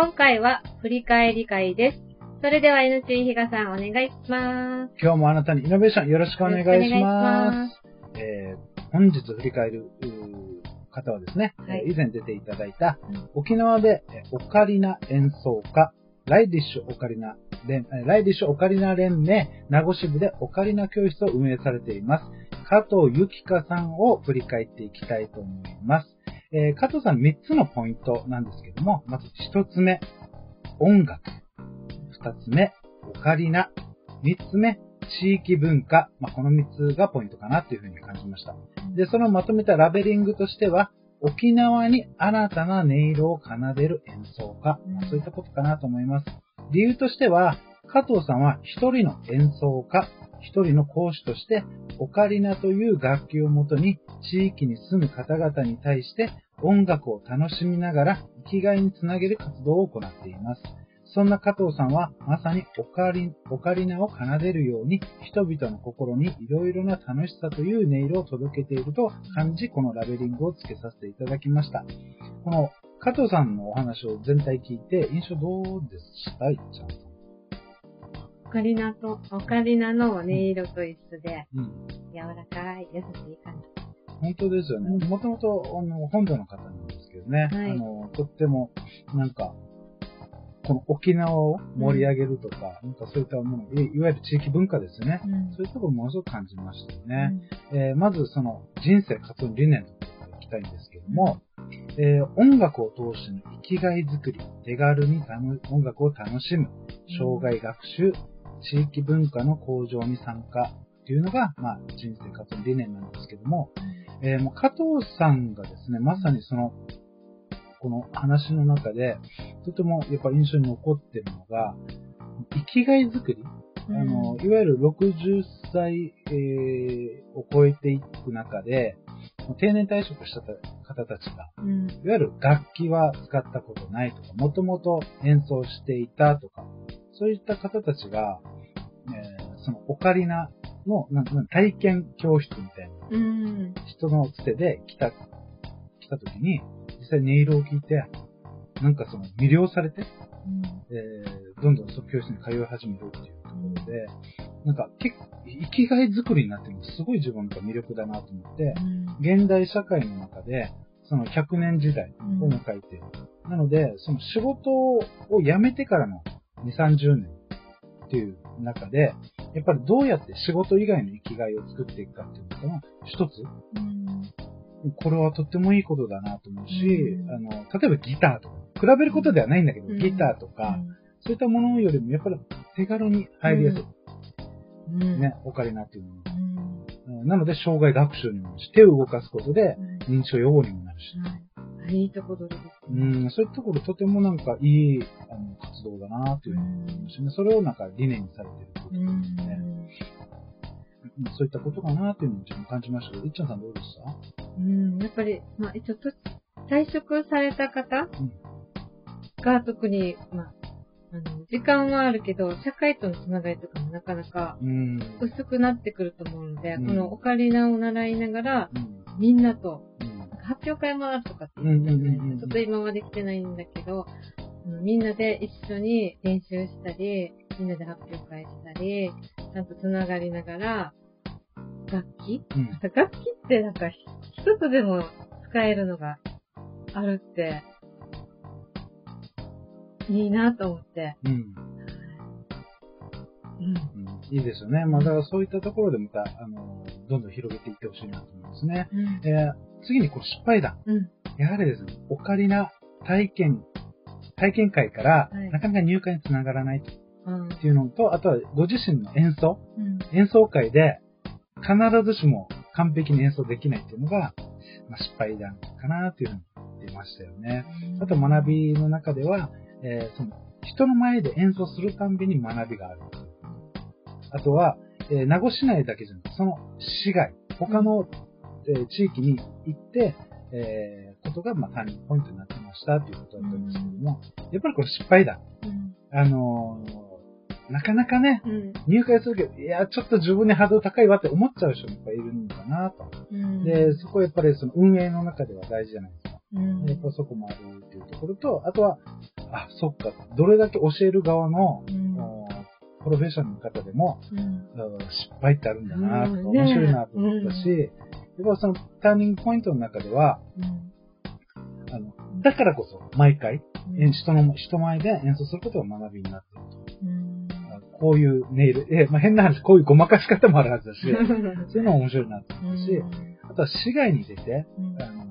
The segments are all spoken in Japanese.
今回は振り返り会です。それでは NC 比嘉さんお願いします。今日もあなたにイノベーションよろしくお願いしまいしす。えー本日振り返る方はですね、はいえー以前出ていただいたうん沖縄でえーオカリナ演奏家、ライディッシュオカリナ連、えーライディッシュオカリナ連盟名護支部でオカリナ教室を運営されています。加藤ゆきかさんを振り返っていきたいと思います。えー加藤さん3つのポイントなんですけども、まず1つ目、音楽。2つ目、オカリナ。3つ目、地域文化。まあ、この3つがポイントかなというふうに感じました。で、そのまとめたラベリングとしては、沖縄に新たな音色を奏でる演奏家。まあそういったことかなと思います。理由としては、加藤さんは一人の演奏家、一人の講師として、オカリナという楽器をもとに地域に住む方々に対して音楽を楽しみながら生きがいにつなげる活動を行っています。そんな加藤さんはまさにオカリオカリナを奏でるように人々の心にいろいろな楽しさという音色を届けていると感じこのラベリングをつけさせていただきました。この加藤さんのお話を全体聞いて印象どうでしたいっちゃん。オカリナと、オカリナの音色と一緒で、うん。柔らかい、優しい感じ。本当ですよね。もともと、あの、本土の方なんですけどね。はいあの、とっても、なんか、この沖縄を盛り上げるとか、なんかそういったもの、いいわゆる地域文化ですよね。うんそういうところものすごく感じましたよね。えーまずその人生活動理念のとからいきたいんですけども、えー音楽を通しての生きがいづくり、手軽に楽音楽を楽しむ、障害学習、地域文化の向上に参加っていうのが、まあ、人生活動理念なんですけども、えーもう加藤さんがですね、まさにその、この話の中で、とてもやっぱ印象に残ってるのが、生きがいづくり、うん。あの、いわゆる60歳、えーを超えていく中で、定年退職した方たちが、うん。いわゆる楽器は使ったことないとか、もともと演奏していたとか、そういった方たちが、えーそのオカリナのなんなん体験教室みたいなうん。人のつてで来た、来た時に、実際音色を聞いて、なんかその魅了されて、えーどんどんその教室に通い始めるっていうところで、なんか結構生きがい作りになってるのすごい自分が魅力だなと思って、現代社会の中で、その100年時代を迎えている。なので、その仕事を辞めてからの2、30年っていう中で、やっぱりどうやって仕事以外の生きがいを作っていくかっていうのが、一つ、これはとってもいいことだなと思うし、うん。あの、例えばギターとか、比べることではないんだけど、うん。ギターとか、そういったものよりもやっぱり手軽に入りやすい。うん。ね、オカリナっていうのは。うん。うん。なので、障害学習にもし、手を動かすことで認知症予防にもなるし、はい。いいとこ取りですうね。ん、そういったところとてもなんかいいあの活動だなというふうに思いましたね。それをなんか理念にされてることうですね。ん。うんそういったことかなというのを自分感じましたけど、いっちゃんさんどうでした？うん。やっぱり、まあ、一応と、退職された方うんが特に、まあ、あの、時間はあるけど、社会とのつながりとかもなかなかうん。薄くなってくると思うので、うんこのオカリナを習いながら、うん。みんなと、発表会もあるとかって言ってたじゃないですか。ちょっと今はできてないんだけど、あのみんなで一緒に練習したり、みんなで発表会したり、ちゃんとつながりながら、楽器？うん。楽器ってなんか一つでも使えるのがあるって、いいなと思って。うん。うん。うんいいですよね。まあ、だからそういったところでまた、あの、どんどん広げていってほしいなと思いますね。うん。えー次にこう失敗談。うん。やはりですね、オカリナ体験、体験会からはいなかなか入会につながらないうん。っていうのと、あとはご自身の演奏、うん。演奏会で必ずしも完璧に演奏できないっていうのが、まあ、失敗談かなっていうふうに言ってましたよね。あと学びの中では、えーその人の前で演奏するたんびに学びがある。あとは、えー名護市内だけじゃなくて、その市外、他の、えー地域に行って、えーことが、まあ、ターニングポイントになってましたということだったんですけども、やっぱりこれ失敗談。うん。あのーなかなかね、うん。入会するけど、いや、ちょっと自分にハードル高いわって思っちゃう人もやっぱいるのかなと。うん。で、そこはやっぱりその運営の中では大事じゃないですか。うん。やっぱそこもあるっていうところと、あとは、あ、そっか。どれだけ教える側の、うんプロフェッショナルの方でも、うん。うん失敗ってあるんだなと、うん。面白いなと思ったし、ねやっぱそのターニングポイントの中では、うん。あの、だからこそ、毎回、人の、人前で演奏することが学びになっているうん。と。こういうネイル、え、まあ、変な話、こういうごまかし方もあるはずだし、そういうのも面白いなと思ったし、あとは市外に出て、うん。あの、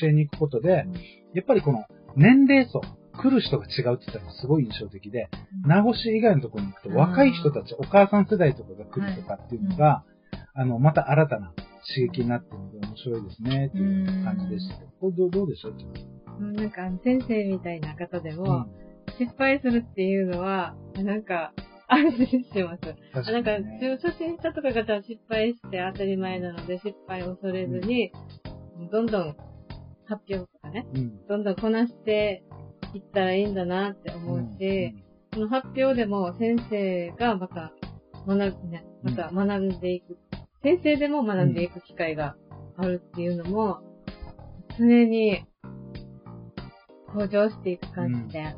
教えに行くことでうん、やっぱりこの年齢層、来る人が違うって言ったらすごい印象的で、名護市以外のところに行くとうん。若い人たち、お母さん世代とかが来るとかっていうのが、あの、また新たな刺激になってるので面白いですね、っていう感じでした。これどうどうでしょううんなんか、先生みたいな方でうも、ん。失敗するっていうのは、なんか、安心してます。確なんか、初心者とかがじゃあ失敗して当たり前なので、失敗を恐れずに、どんどん発表とかね、うん。どんどんこなしていったらいいんだなって思うし、その発表でも先生がまた学ぶ、ね、また学んでいく、先生でも学んでいく機会があるっていうのも、常に向上していく感じで、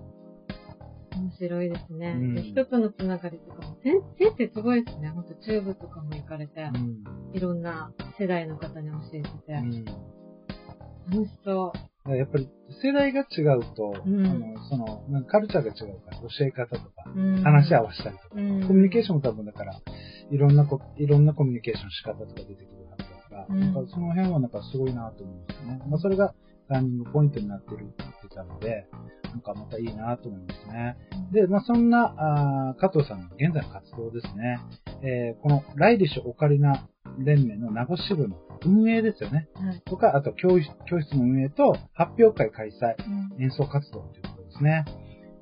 面白いですね。うんで人とのつながりとかも、先先生すごいですね。ほんと中部とかも行かれて、うん。いろんな世代の方に教えてて、うん。楽しそやっぱり世代が違うと、うんあの、その、なんかカルチャーが違うから、教え方とか、う。うん話し合わせたりとか、うんコミュニケーションも多分だから、いろんなこ、いろんなコミュニケーションの仕方とか出てくるはずだから、うんなんかその辺はなんかすごいなと思うんですよね。まあそれがターニングポイントになってるって言ってたので、なんかまたいいなと思いますね。で、まあそんな、あー加藤さんの現在の活動ですね。えーこのライディッシュオカリナ連盟の名護支部の運営ですよね。はい。とか、あと教室教室の運営と発表会開催、うん演奏活動ということですね。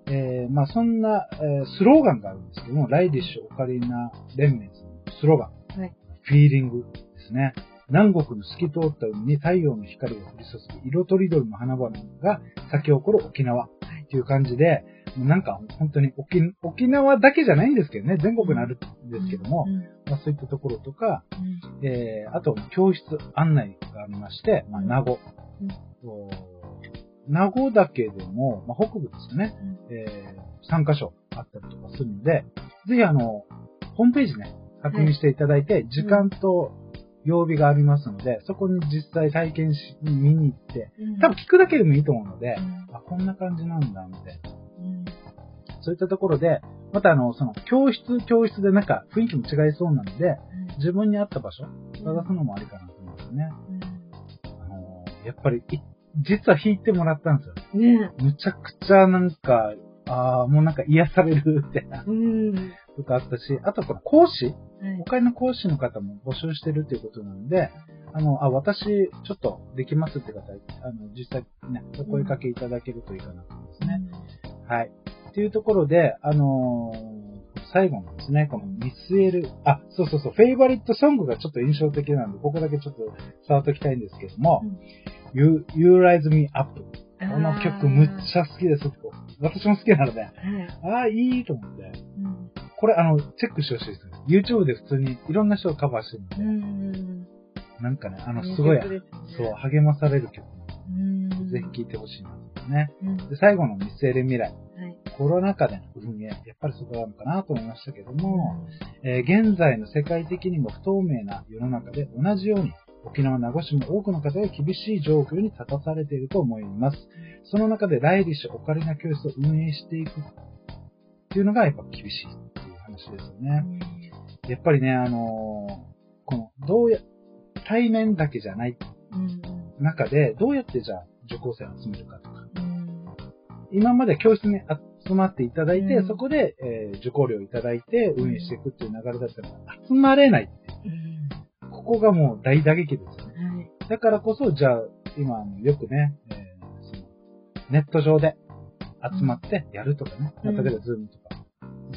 えーまあそんな、えースローガンがあるんですけども、ライディッシュオカリナ連盟のスローガン、はいフィーリングですね。南国の透き通った海に太陽の光が降り注ぐ色とりどりの花々が咲き誇る沖縄っていう感じで、なんか本当に沖沖縄だけじゃないんですけどね、全国にあるんですけども、うんまあ、そういったところとか、うん。えーあと教室案内がありまして、まあ、名護。名護だけでも、まあ、北部ですよね、えー、3カ所あったりとかするので、ぜひあの、ホームページね、確認していただいて、時間と曜日がありますので、そこに実際体験しに見に行って、うん。多分聞くだけでもいいと思うのでう、ん。あ、こんな感じなんだ、みたいな。うんそういったところで、またあの、その、教室、教室でなんか雰囲気も違いそうなので、自分に合った場所、探すのもありかなと思うんですよね。あのーやっぱり、い実は弾いてもらったんですよ。うんねむちゃくちゃなんか、ああ、もうなんか癒されるみたいなうん。とかあったし、あとこの講師、はい他の講師の方も募集してるということなので、あの、あ、私、ちょっとできますって方、あの、実際ね、お声かけいただけるといいかなと思いますね。はい。っていうところで、あのー最後のですね、この見据える、あ、そうそうそう、フェイバリットソングがちょっと印象的なんで、ここだけちょっと触っておきたいんですけども、うん You, you Rise Me Up。この曲むっちゃ好きです。私も好きなので、はい。ああ、いいと思って。うんこれ、あの、チェックしてほしいです。YouTube で普通にいろんな人がカバーしてるので、うん。なんかね、あの、すごい、そう、励まされる曲ぜひ聴いてほしいなと思いますね。うんで、最後の見据える未来。はい。コロナ禍での運営、やっぱりそこなのかなと思いましたけども、えー現在の世界的にも不透明な世の中で同じように沖縄、名護市も多くの方が厳しい状況に立たされていると思います。その中でライリッシュオカリナ教室を運営していくっていうのがやっぱ厳しいっていう話ですよね。やっぱりね、あのーこの、どうや、対面だけじゃないうん中で、どうやってじゃあ受講生を集めるかとか、うん今まで教室に集まっていただいて、うんそこで、えー受講料いただいて運営していくっていう流れだったら、集まれないううんここがもう大打撃ですよね。はい。だからこそ、じゃあ、今、あのよくね、えーそのネット上で集まってやるとかね、うんまあ例えばズームとか、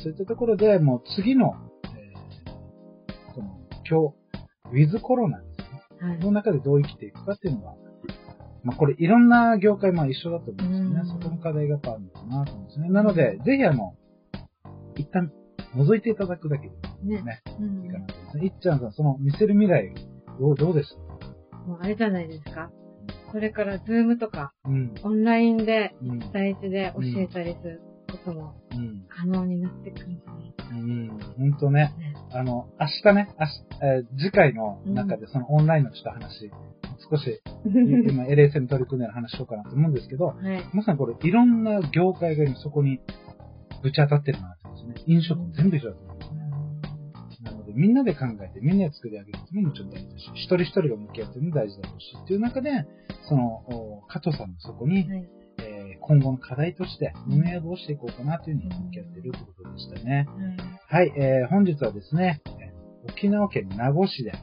そういったところでもう次の、えーこの、今日、ウィズコロナですね。はい。の中でどう生きていくかっていうのが、まあこれいろんな業界まあ一緒だと思うんですよね。うんそこの課題がやっぱあるのかなと思うんですね。なので、ぜひあの、一旦覗いていただくだけでもね。ね、うんいいかなと思いますね。いっちゃんさん、その見せる未来、どうどうでしたもうあれじゃないですか。それからズームとか、うん。オンラインで、うん。大事で教えたりすることもうん。可能になってくるんじゃないかうん。ほんとね。ね。あの、明日ね、明日、えー次回の中でそのオンラインのちょっと話、少し、今 LSM 取り組んでる話しようかなと思うんですけど、はい。まさにこれいろんな業界が今そこにぶち当たってるなってですね。飲食も全部一緒だと思うんですね。なので、みんなで考えて、みんなで作り上げるっていうのももちろん大事だし、一人一人が向き合うっても大事だろうし、っていう中で、その、お加藤さんもそこに、はい。えー今後の課題として、運営をどうしていこうかなというふうに向き合っているということでしたね。はい、えー本日はですね、えー沖縄県名護市で、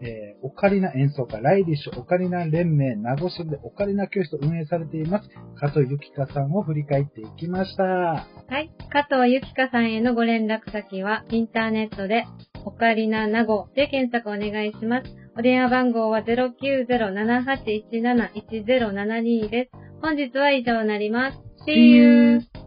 えーオカリナ演奏家、ライディッシュオカリナ連盟名護支部でオカリナ教室を運営されています、加藤ゆきかさんを振り返っていきました。はい。加藤ゆきかさんへのご連絡先は、インターネットで、オカリナナゴで検索お願いします。お電話番号は090-7817-1072です。本日は以上になります。See you!